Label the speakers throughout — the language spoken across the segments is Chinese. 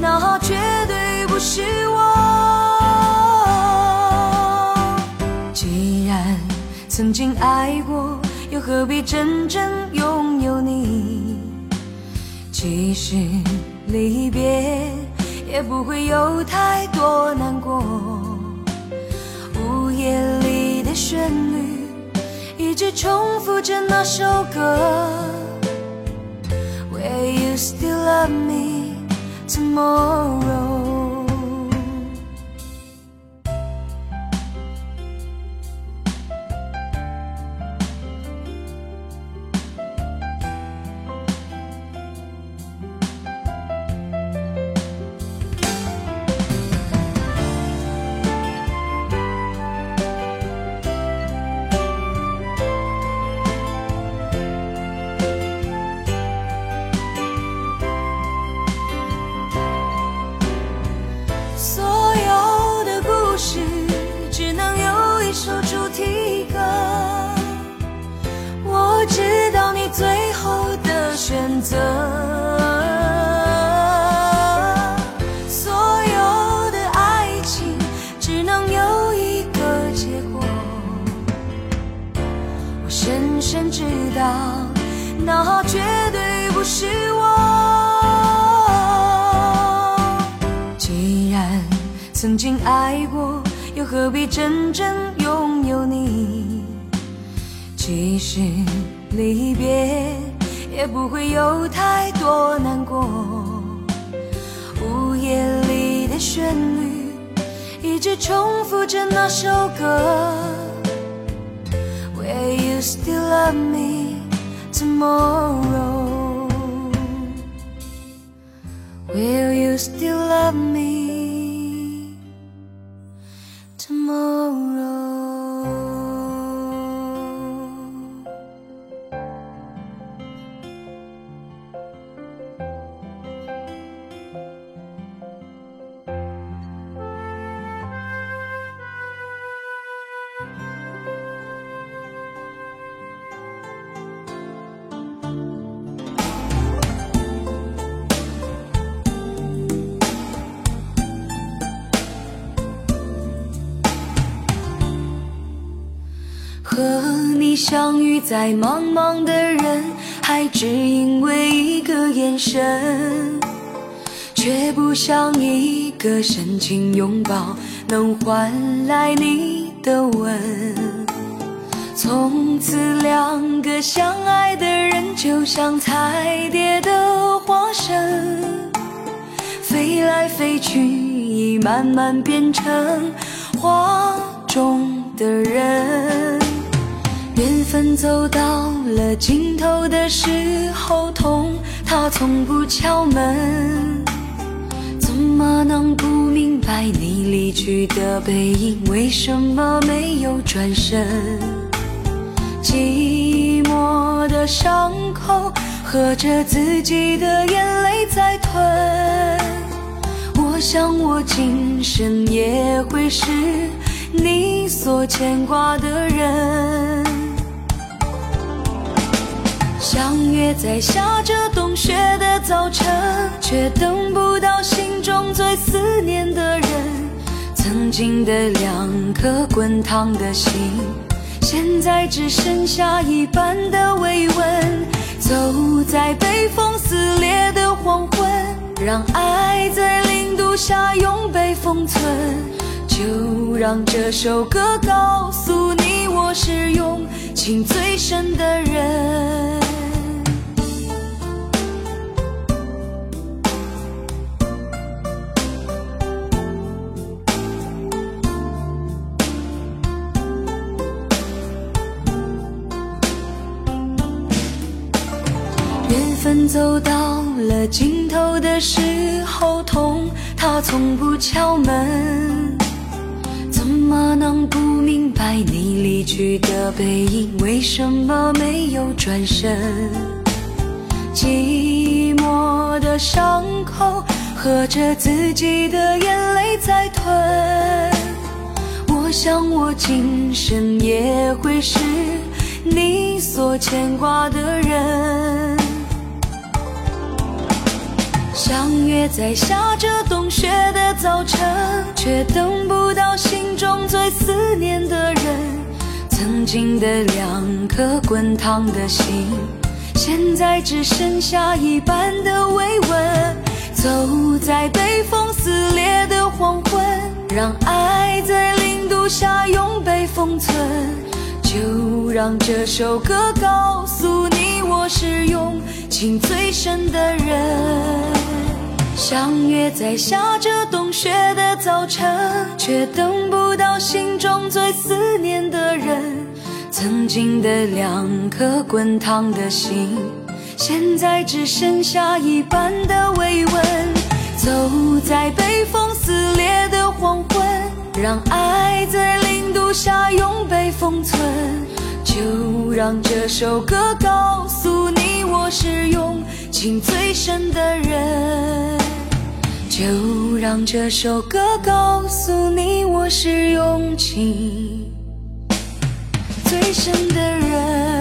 Speaker 1: 那绝对不是我。既然曾经爱过，又何必真正拥有你？即使离别，也不会有太多难过。午夜里的旋律，一直重复着那首歌。Will you still love me 哦相遇在茫茫的人海，只因为一个眼神，却不像一个深情拥抱能换来你的吻。从此，两个相爱的人就像彩蝶的化身，飞来飞去，已慢慢变成画中的人。缘分走到了尽头的时候，痛，它从不敲门。怎么能不明白你离去的背影？为什么没有转身？寂寞的伤口，喝着自己的眼泪在吞。我想我今生也会是你所牵挂的人。相约在下着冬雪的早晨，却等不到心中最思念的人。曾经的两颗滚烫的心，现在只剩下一半的慰问。走在被风撕裂的黄昏，让爱在零度下永被封存。就让这首歌告诉你，我是用情最深的人。走到了尽头的时候，痛，它从不敲门。怎么能不明白你离去的背影？为什么没有转身？寂寞的伤口，喝着自己的眼泪在吞。我想我今生也会是你所牵挂的人。相约在下着冬雪的早晨，却等不到心中最思念的人。曾经的两颗滚烫的心，现在只剩下一半的慰问。走在被风撕裂的黄昏，让爱在零度下永被封存。就让这首歌告诉你，我是用情最深的人。相约在下着冬雪的早晨，却等不到心中最思念的人。曾经的两颗滚烫的心，现在只剩下一半的慰问。走在被风撕裂的黄昏，让爱在零度下永被封存。就让这首歌告诉你，我是用情最深的人。就让这首歌告诉你，我是用情最深的人。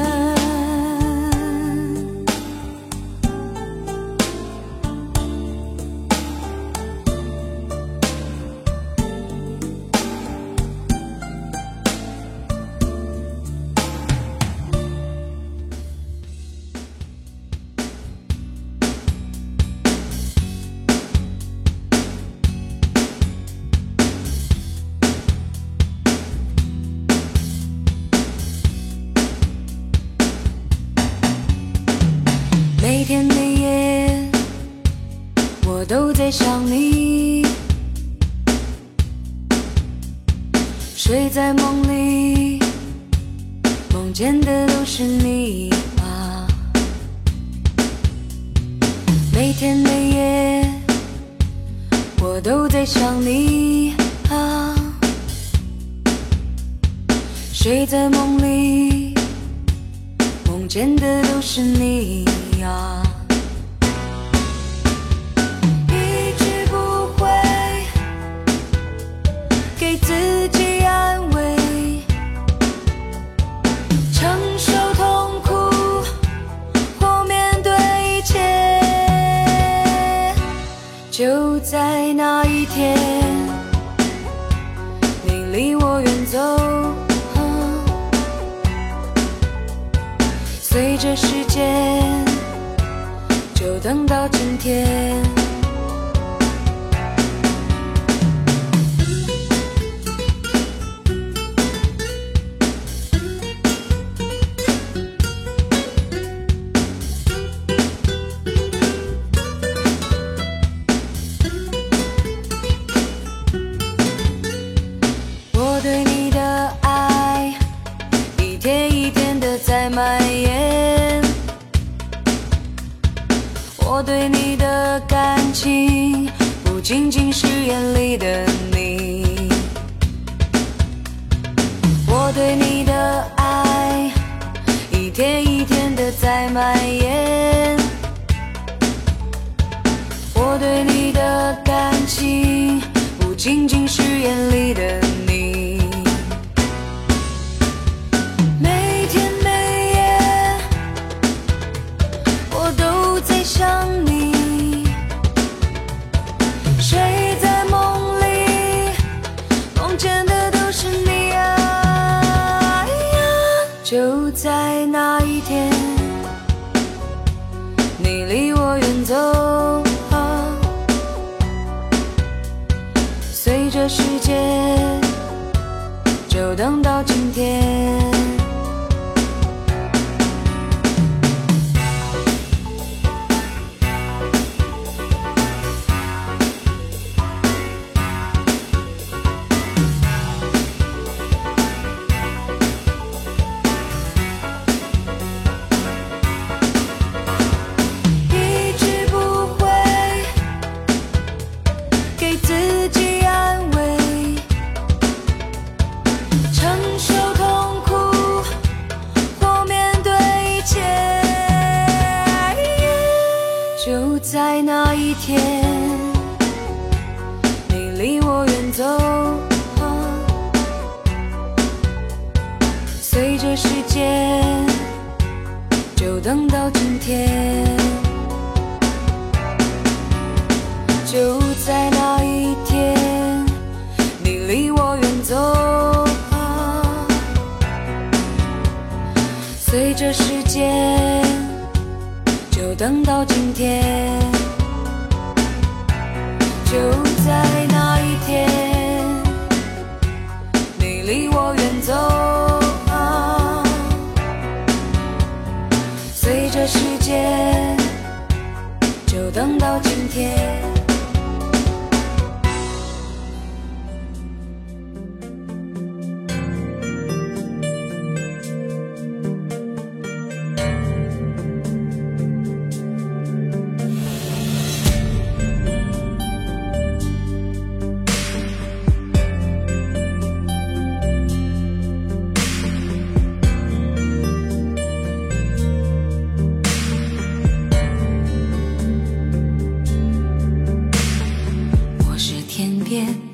Speaker 1: 就在那一天你离我远走随着时间就等到今天。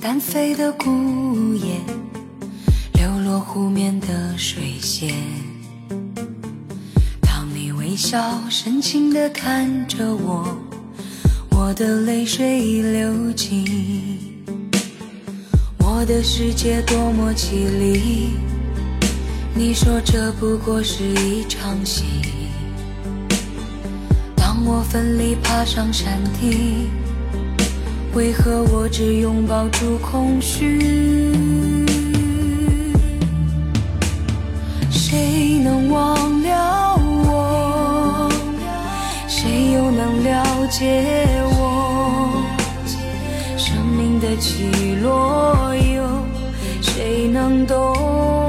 Speaker 1: 单飞的孤雁，流落湖面的水仙。当你微笑深情地看着我，我的泪水已流尽。我的世界多么绮丽，你说这不过是一场戏。当我奋力爬上山顶。为何我只拥抱住空虚？谁能忘了我？谁又能了解我？生命的起落，有谁能懂？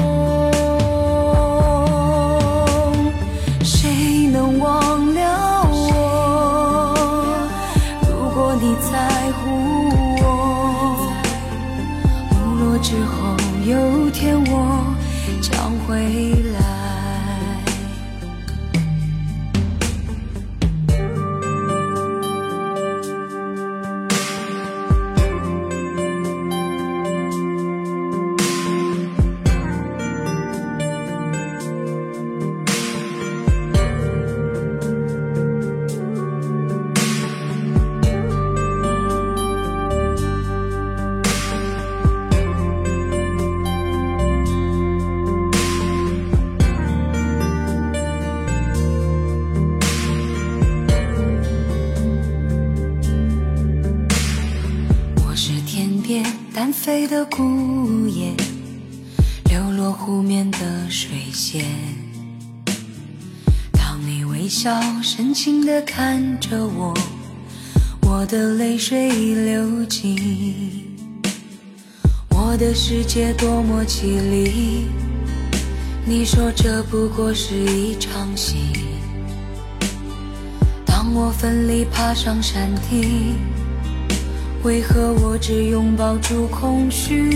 Speaker 1: 南飞的孤雁，流落湖面的水仙。当你微笑深情地看着我，我的泪水已流尽。我的世界多么绮丽，你说这不过是一场戏。当我奋力爬上山顶。为何我只拥抱住空虚？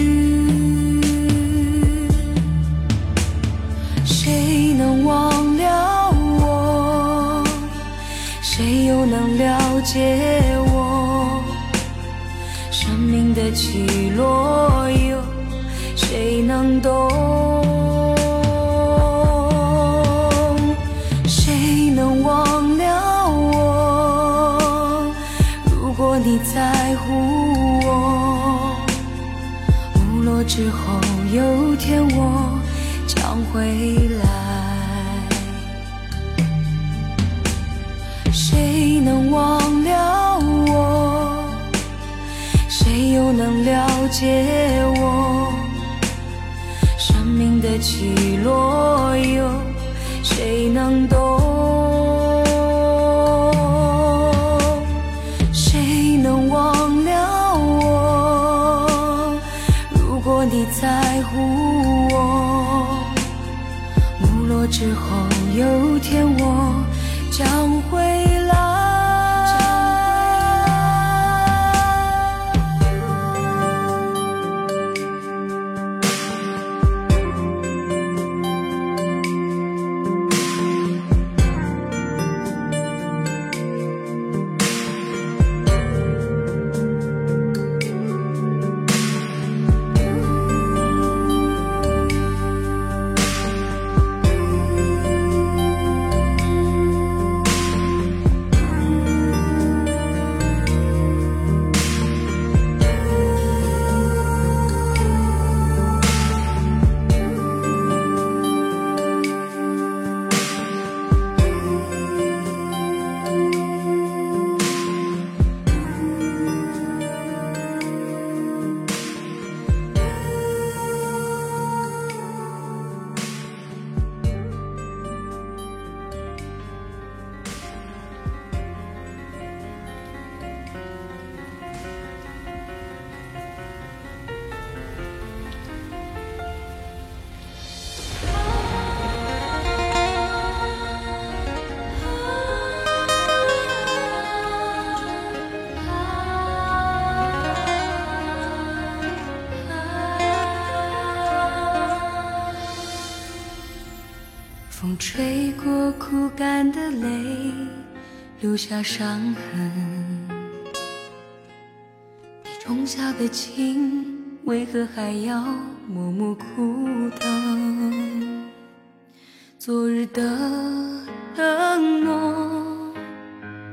Speaker 1: 谁能忘了我？谁又能了解我？生命的起落，有谁能懂？之后有天我将回来。谁能忘了我？谁又能了解我？生命的起落，有谁能懂？将吹过枯干的泪，留下伤痕。你种下的情，为何还要默默苦等？昨日的承诺，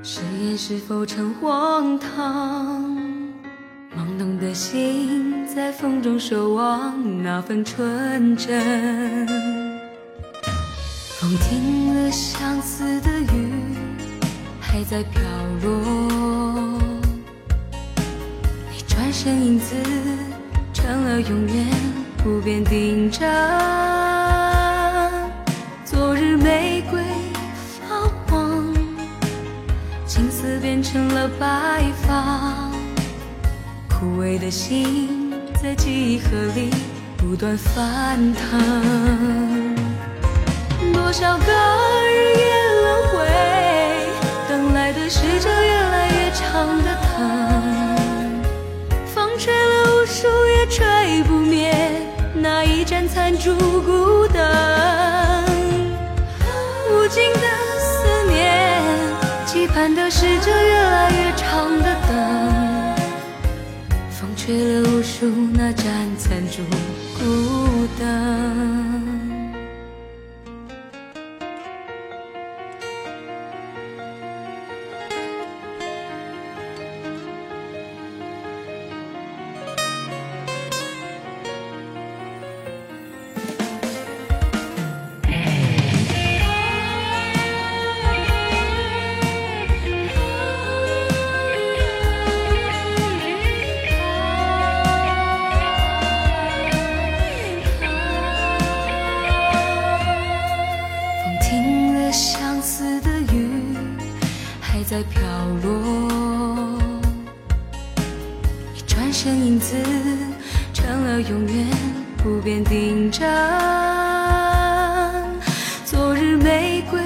Speaker 1: 誓言是否成荒唐？懵懂的心在风中守望那份纯真。风停了，相思的雨还在飘落。你转身，影子成了永远不变定章。昨日玫瑰发黄，青丝变成了白发。枯萎的心在记忆河里不断翻腾。多少个日夜轮回，等来的是这越来越长的疼。风吹了无数也吹不灭那一盏残烛孤灯。无尽的思念，期盼的是这越来越长的等。风吹了身，影子成了永远不变定章。昨日玫瑰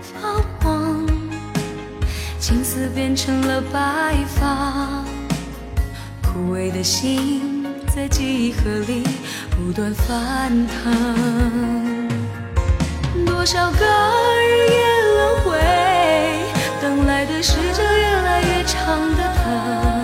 Speaker 1: 发黄，青丝变成了白发。枯萎的心在记忆河里不断翻腾。多少个日夜轮回，等来的是这越来越长的疼。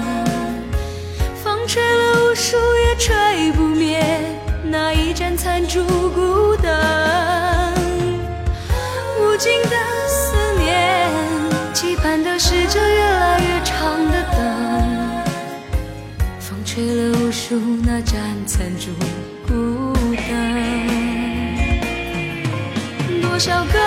Speaker 1: 数那盏残烛孤灯，多少个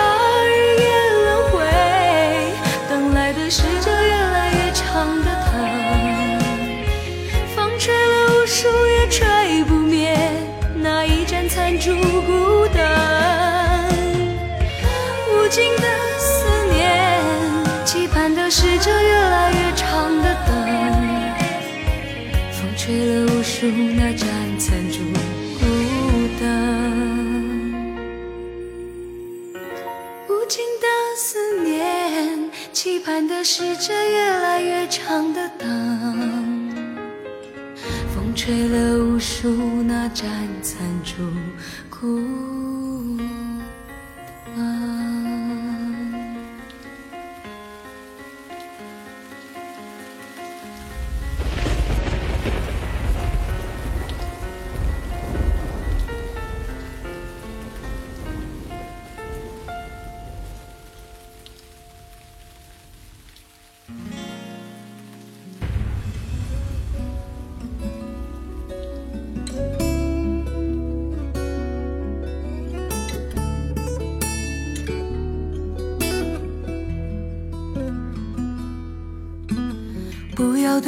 Speaker 1: 出那盏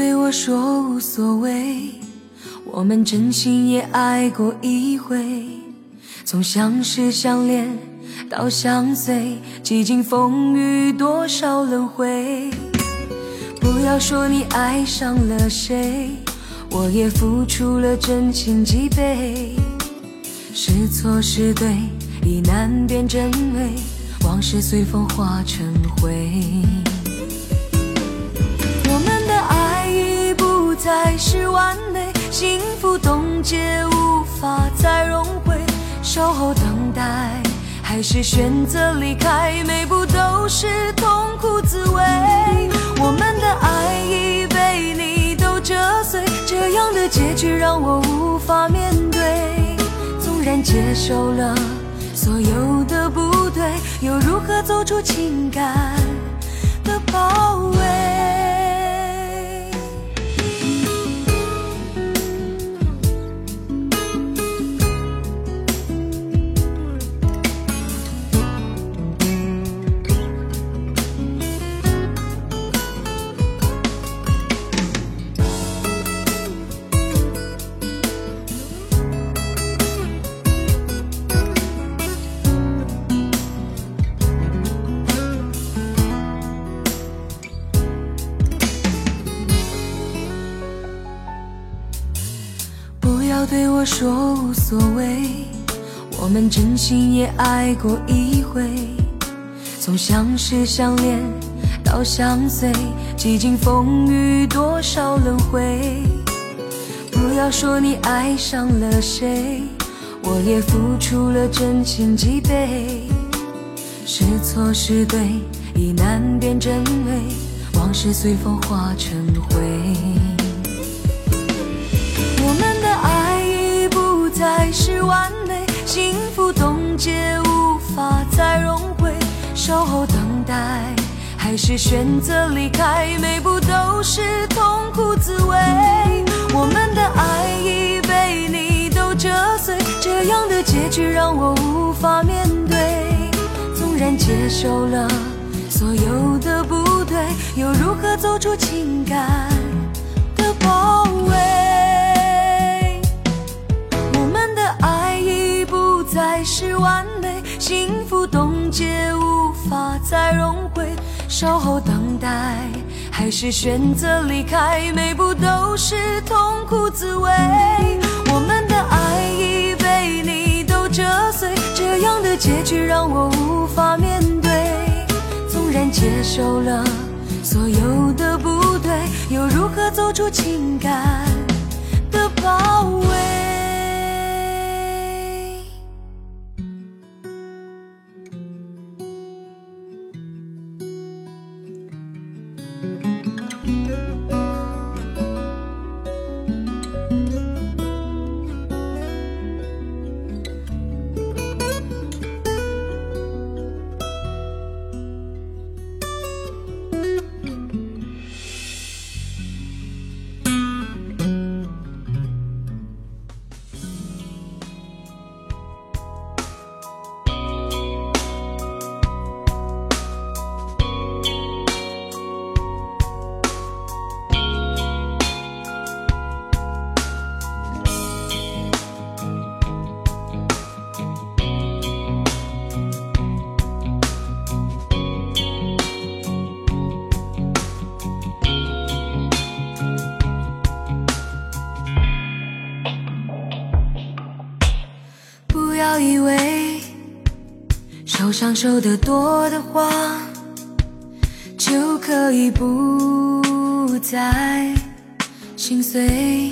Speaker 1: 对我说无所谓，我们真心也爱过一回。从相识相恋到相随，几经风雨多少轮回。不要说你爱上了谁，我也付出了真情几倍。是错是对已难辨真伪，往事随风化成灰。再是完美，幸福冻结，无法再融汇。守候等待，还是选择离开，每步都是痛苦滋味。我们的爱已被你都折碎，这样的结局让我无法面对。纵然接受了所有的不对，又如何走出情感的包围？说无所谓，我们真心也爱过一回。从相识相恋到相随，几经风雨多少轮回。不要说你爱上了谁，我也付出了真情几倍。是错是对已难辨真伪，往事随风化成完美，幸福冻结，无法再融汇。守候等待，还是选择离开，每步都是痛苦滋味。我们的爱已被你都折碎，这样的结局让我无法面对。纵然接受了所有的不对，又如何走出情感的包还是完美，幸福冻结，无法再融汇。守候等待，还是选择离开，每步都是痛苦滋味。我们的爱已被你都折碎，这样的结局让我无法面对。纵然接受了所有的不对，又如何走出情感的包围？享受的多的话，就可以不再心碎。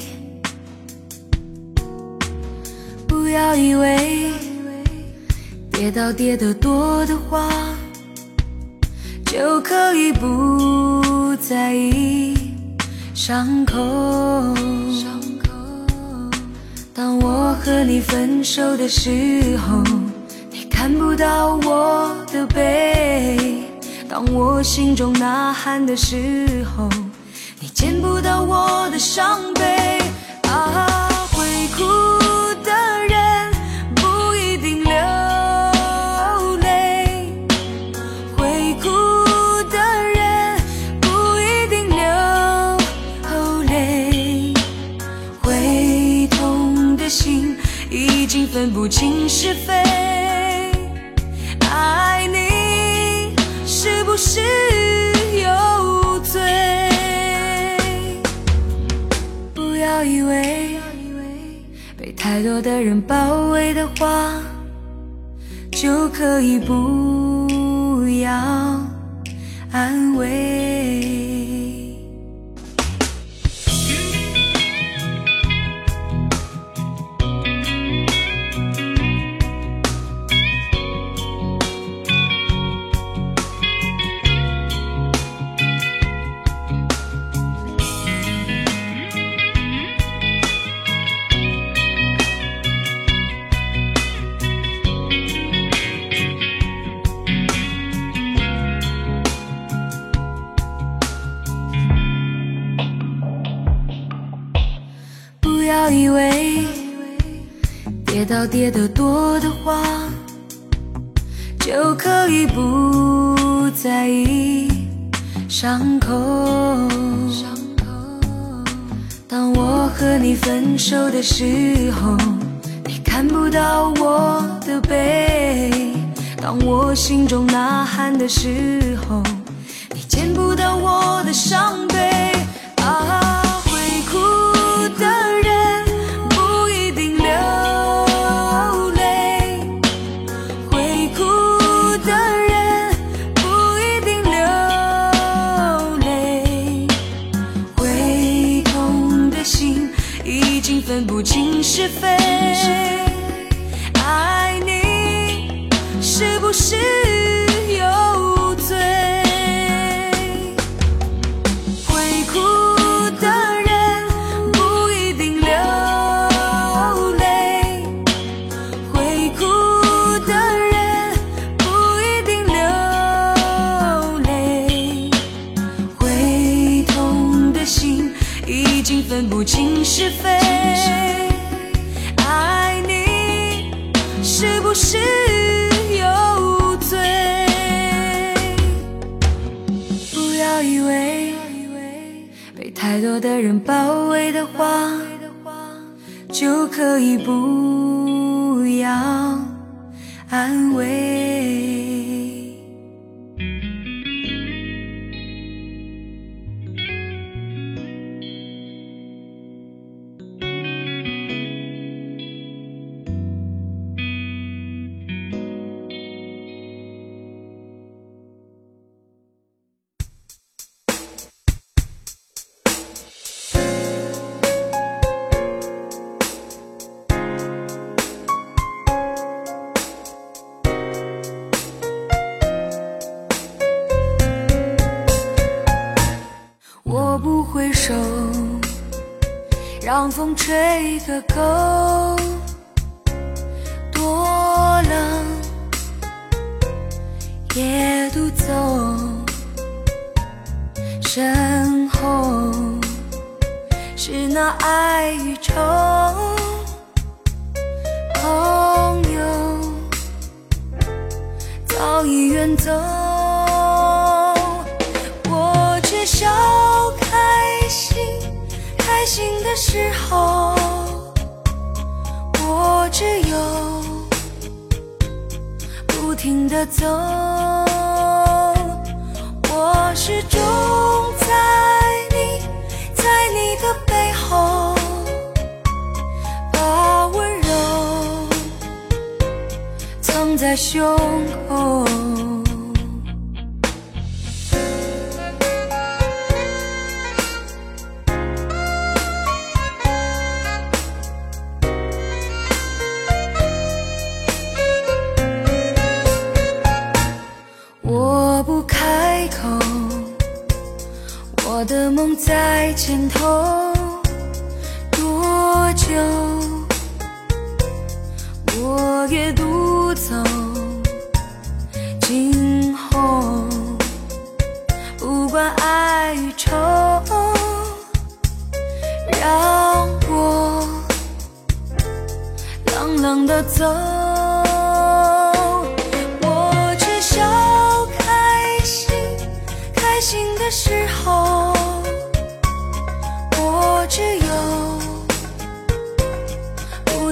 Speaker 1: 不要以为跌倒跌得多的话，就可以不在意伤口。当我和你分手的时候。不到我的背，当我心中呐喊的时候，你见不到我的伤悲。啊，会哭的人不一定流泪，会哭的人不一定流泪，会痛的心已经分不清是非。太多的人包围的话，就可以不要安慰。跌得多的话，就可以不在意伤口。当我和你分手的时候，你看不到我的背；当我心中呐喊的时候，你见不到我的伤手让风吹个够，多冷也独走，身后是那爱与愁，朋友早已远走，时候，我只有不停的走，我始终在你，在你的背后，把温柔藏在胸口。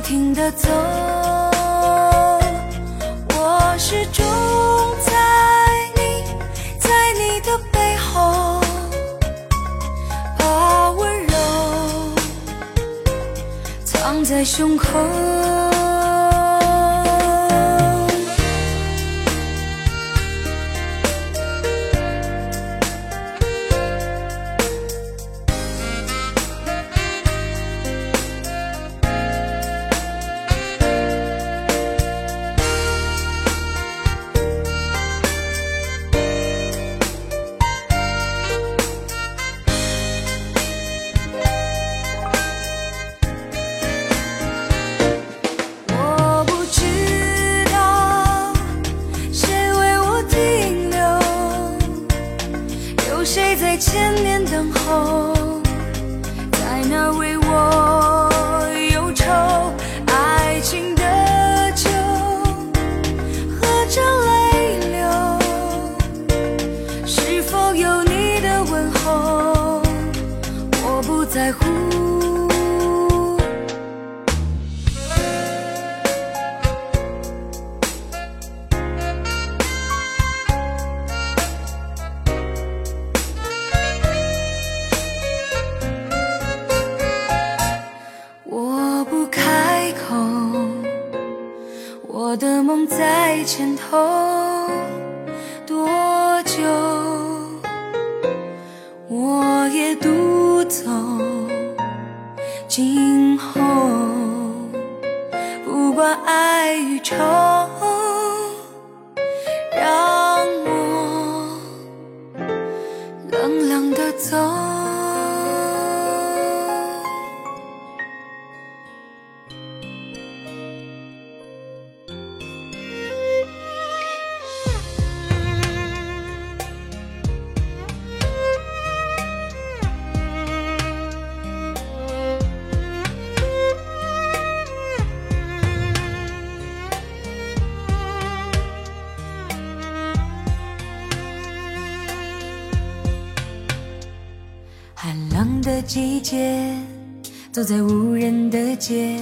Speaker 1: 停的走，我始终在你，在你的背后，把温柔藏在胸口。今后，不管爱与愁，走在无人的街，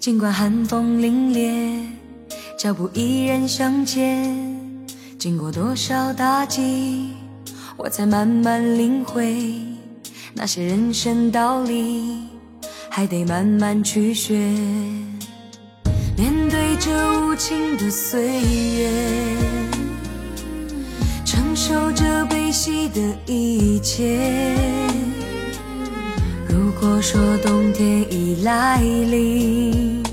Speaker 1: 尽管寒风凛冽，脚步依然向前。经过多少打击，我才慢慢领会那些人生道理，还得慢慢去学。面对这无情的岁月。承受着悲喜的一切。如果说冬天已来临，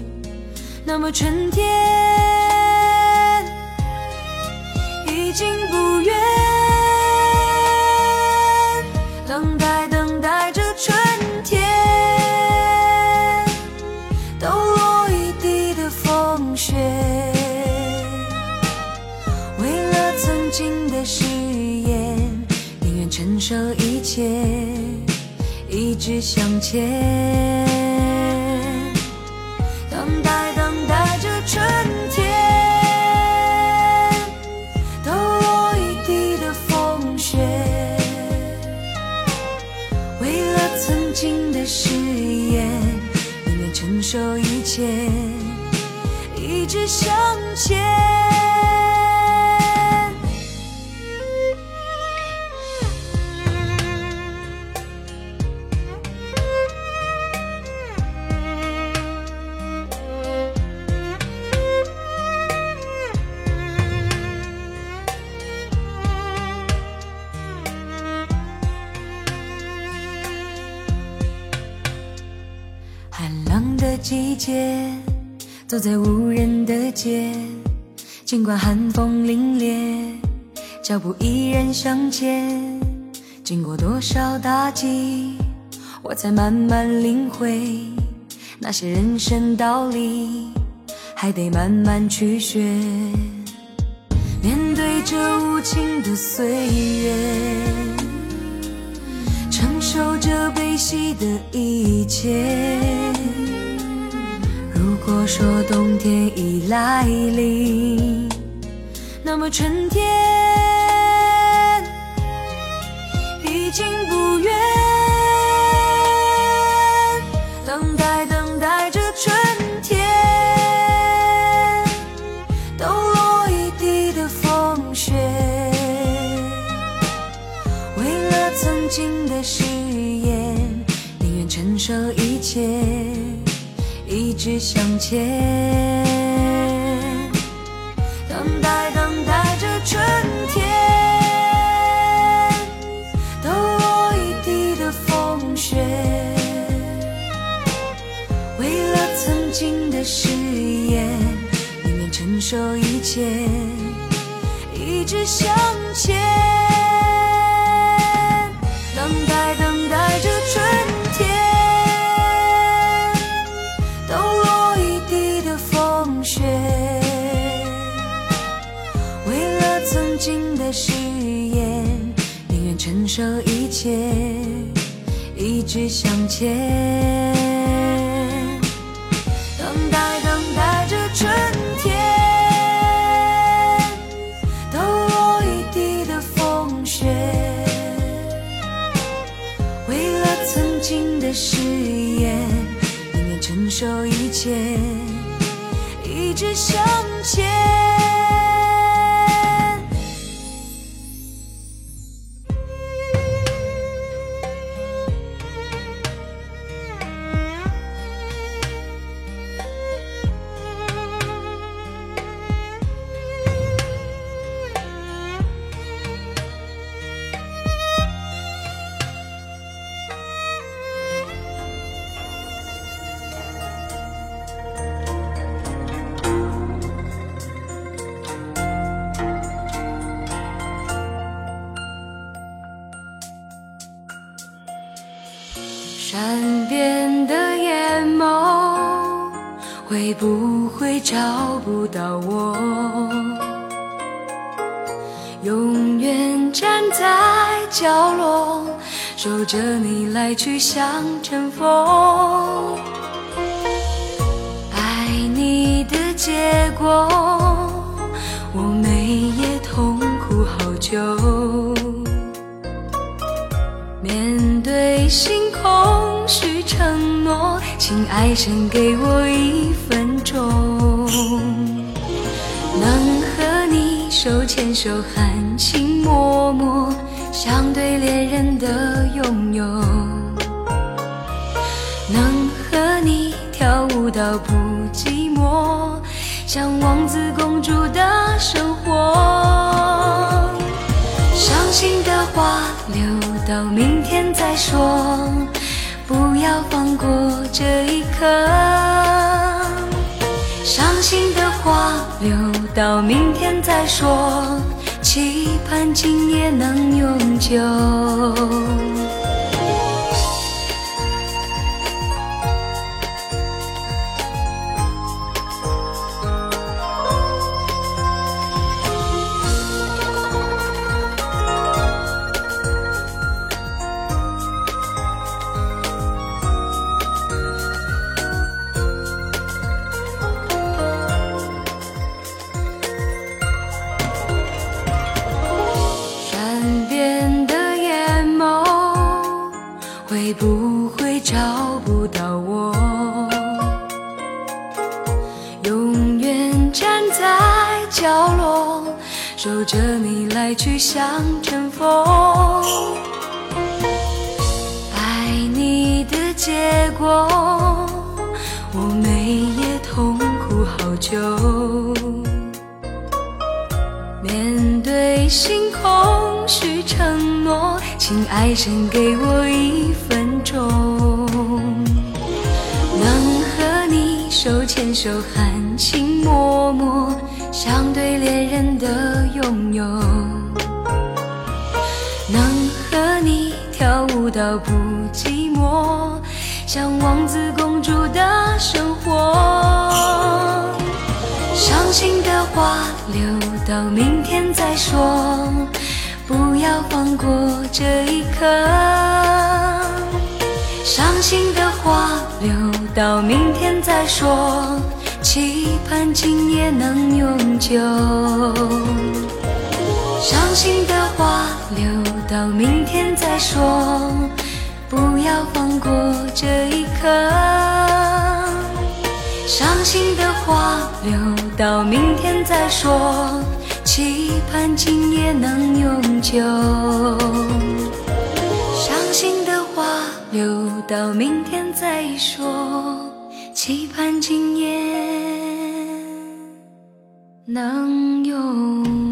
Speaker 1: 那么春天一直向前。走在无人的街，尽管寒风凛冽，脚步依然向前。经过多少打击，我才慢慢领会那些人生道理，还得慢慢去学。面对这无情的岁月。承受着悲喜的一切。如果说冬天已来临，那么春天已经不远。等待，等待着春天，抖落一地的风雪。为了曾经的誓言，宁愿承受一切，一直向前，等待等待着春天，抖落一地的风雪。为了曾经的誓言，宁愿承受一切，一直向守一切，一直向前，山边的眼眸，会不会找不到我？永远站在角落，守着你来去像阵风。爱你的结果，我每夜痛苦好久。面对心承诺，请爱神给我一分钟，能和你手牵手含情脉脉，像对恋人的拥有，能和你跳舞到不寂寞，像王子公主的生活。伤心的话留。到明天再说，不要放过这一刻。伤心的话留到明天再说，期盼今夜能永久。找不到我，永远站在角落，守着你来去像阵风。爱你的结果，我每夜痛苦好久。面对星空许承诺，请爱神给我一分钟，手牵手，含情脉脉，像对恋人的拥有。能和你跳舞到不寂寞，像王子公主的生活。伤心的话留到明天再说，不要放过这一刻。伤心的话留到明天再说，期盼今夜能永久。伤心的话留到明天再说，不要放过这一刻。伤心的话留到明天再说，期盼今夜能永久。留到明天再说，期盼今夜能有。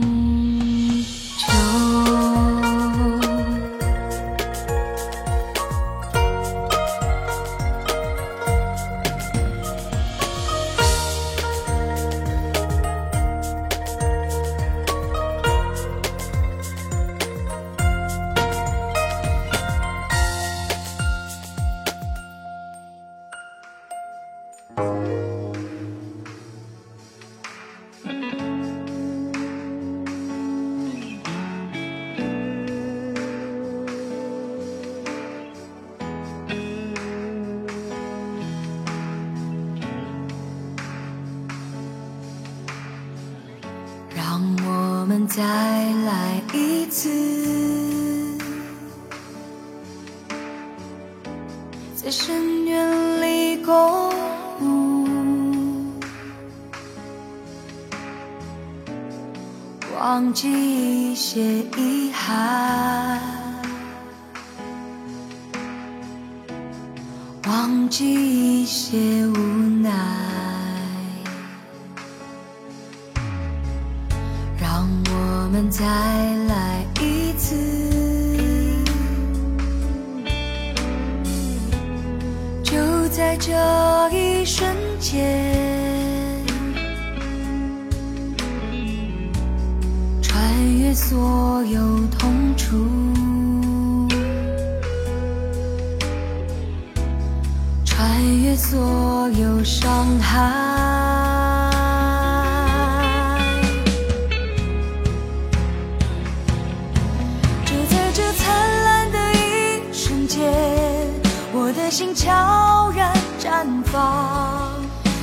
Speaker 1: 悄然绽放，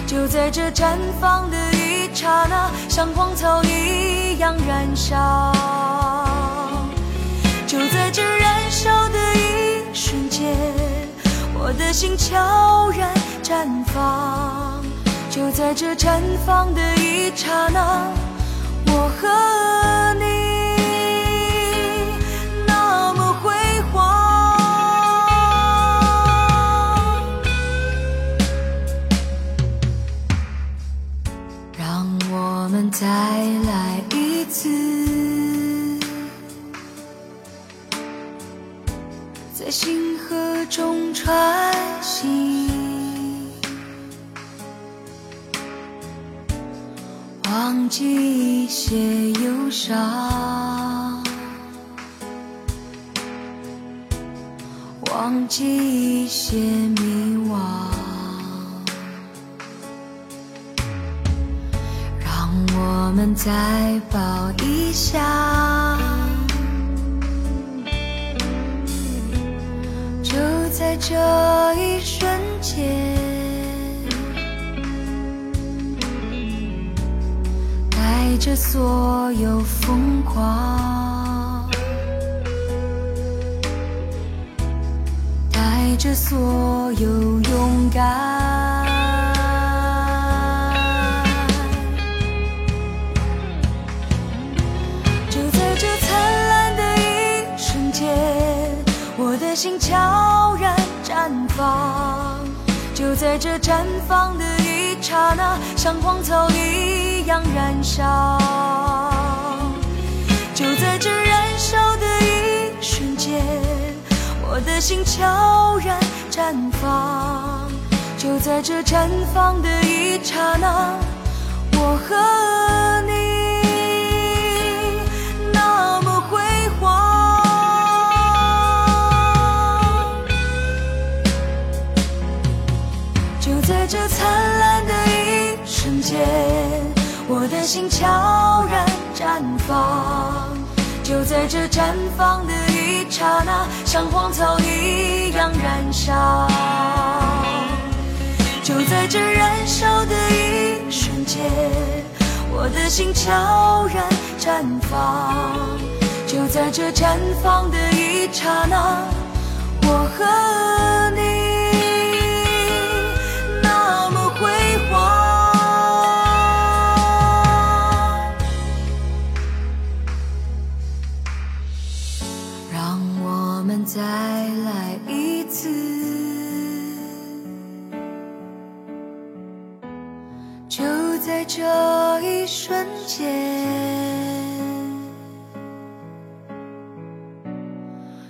Speaker 1: 就在这绽放的一刹那，像荒草一样燃烧。就在这燃烧的一瞬间，我的心悄然绽放。就在这绽放的一刹那，我和你。再来一次，在星河中穿行，忘记一些忧伤，忘记一些迷惘。我们再抱一下，就在这一瞬间，带着所有疯狂，带着所有勇敢。心悄然绽放，就在这绽放的一刹那，像荒草一样燃烧。就在这燃烧的一瞬间，我的心悄然绽放，就在这绽放的一刹那，我和你这灿烂的一瞬间，我的心悄然绽放。就在这绽放的一刹那，像荒草一样燃烧。就在这燃烧的一瞬间，我的心悄然绽放。就在这绽放的一刹那，我和你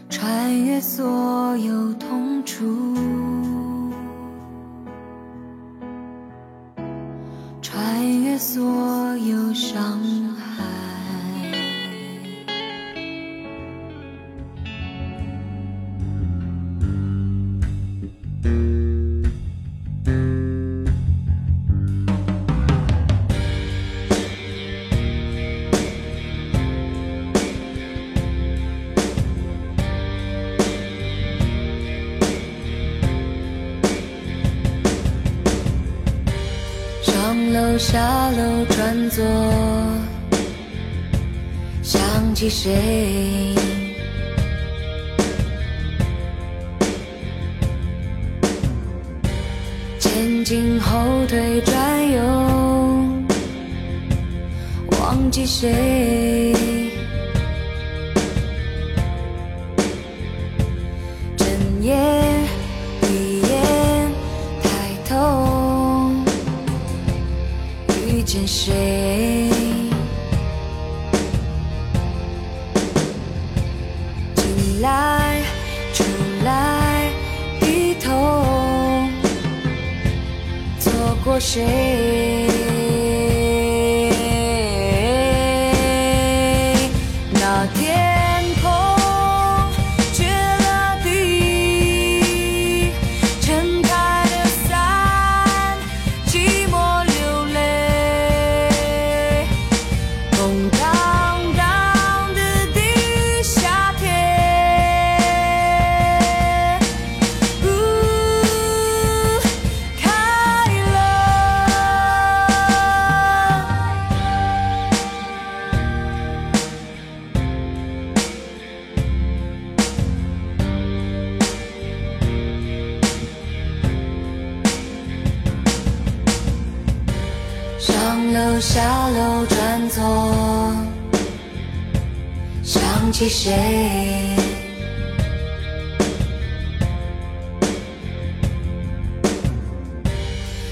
Speaker 1: 穿越所有痛楚，穿越所有伤。谁？前进后退转悠，忘记谁？楼下楼转左，想起谁？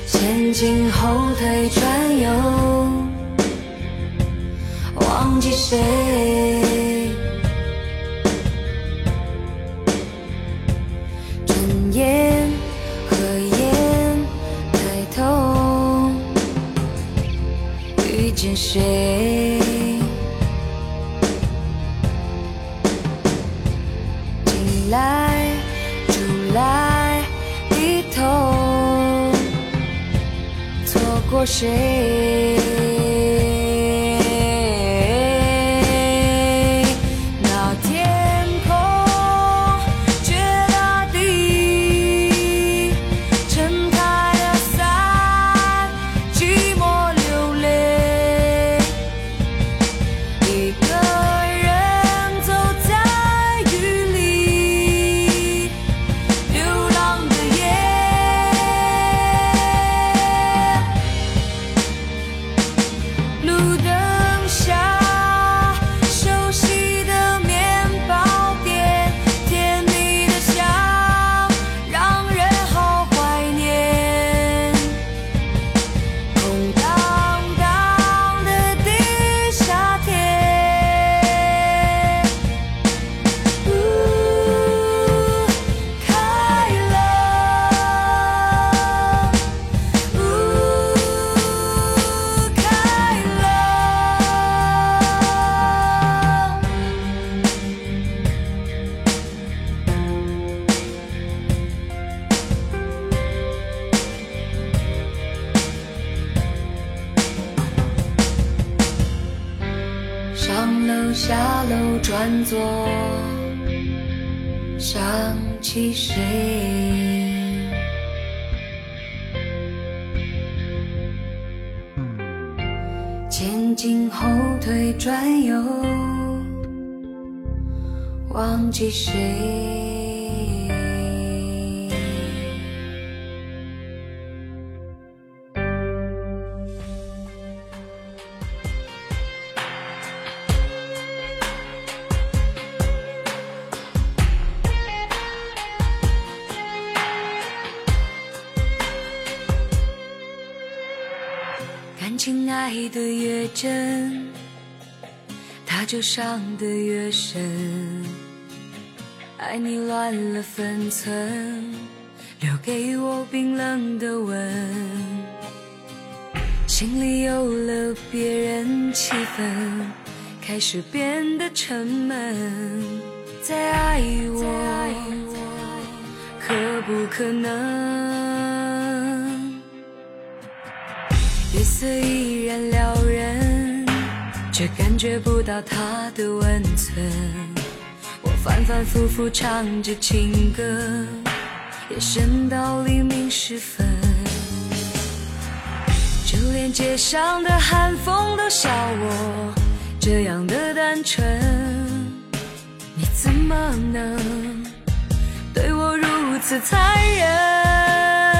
Speaker 1: 前进后退转右，忘记谁？睁眼谁？进来，出来，低头，错过谁？记谁。情爱得越真，他就伤得越深。爱你乱了分寸，留给我冰冷的吻。心里有了别人，气氛开始变得沉闷。再爱我，可不可能？夜色依然撩人，却感觉不到他的温存。反反复复唱着情歌，夜深到黎明时分。就连街上的寒风都笑我这样的单纯。你怎么能对我如此残忍？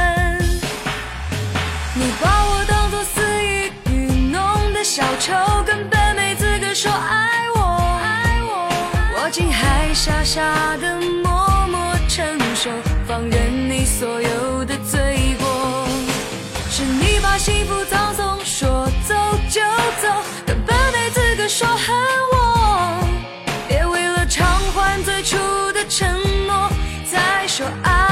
Speaker 1: 傻傻的默默承受，放任你所有的罪过。是你把幸福葬送，说走就走，根本没资格说恨我。别为了偿还最初的承诺，再说爱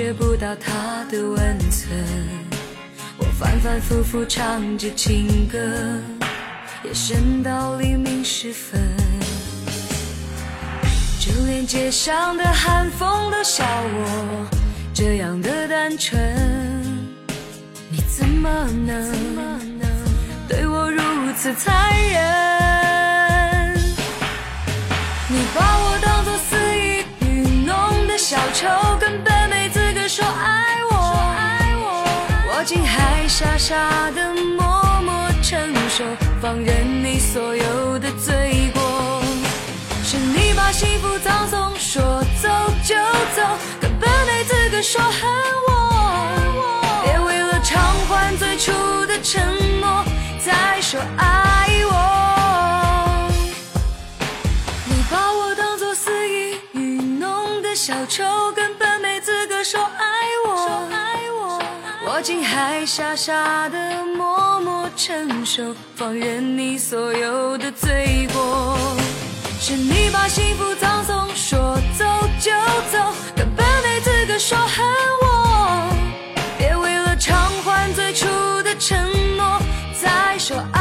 Speaker 1: 觉不到他的温存，我反反复复唱着情歌，夜深到黎明时分，就连街上的寒风都笑我这样的单纯。你怎么能对我如此残忍？你把我傻傻的默默承受，放任你所有的罪过。是你把幸福葬送，说走就走，根本没资格说恨我。别为了偿还最初的承诺，再说爱我。你把我当作肆意愚弄的小丑，根本没资格。说爱我，我竟还傻傻的默默承受，放任你所有的罪过。是你把幸福葬送，说走就走，根本没资格说恨我。别为了偿还最初的承诺，再说爱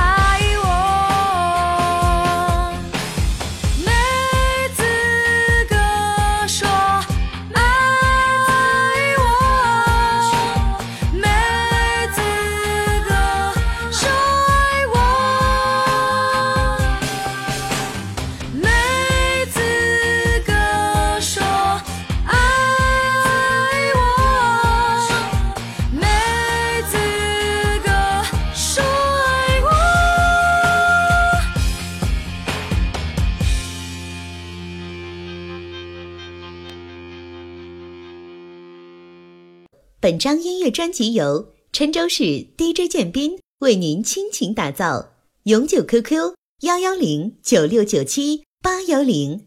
Speaker 2: 本张音乐专辑由郴州市 DJ 建斌为您倾情打造，永久 QQ：幺幺零九六九七八幺零。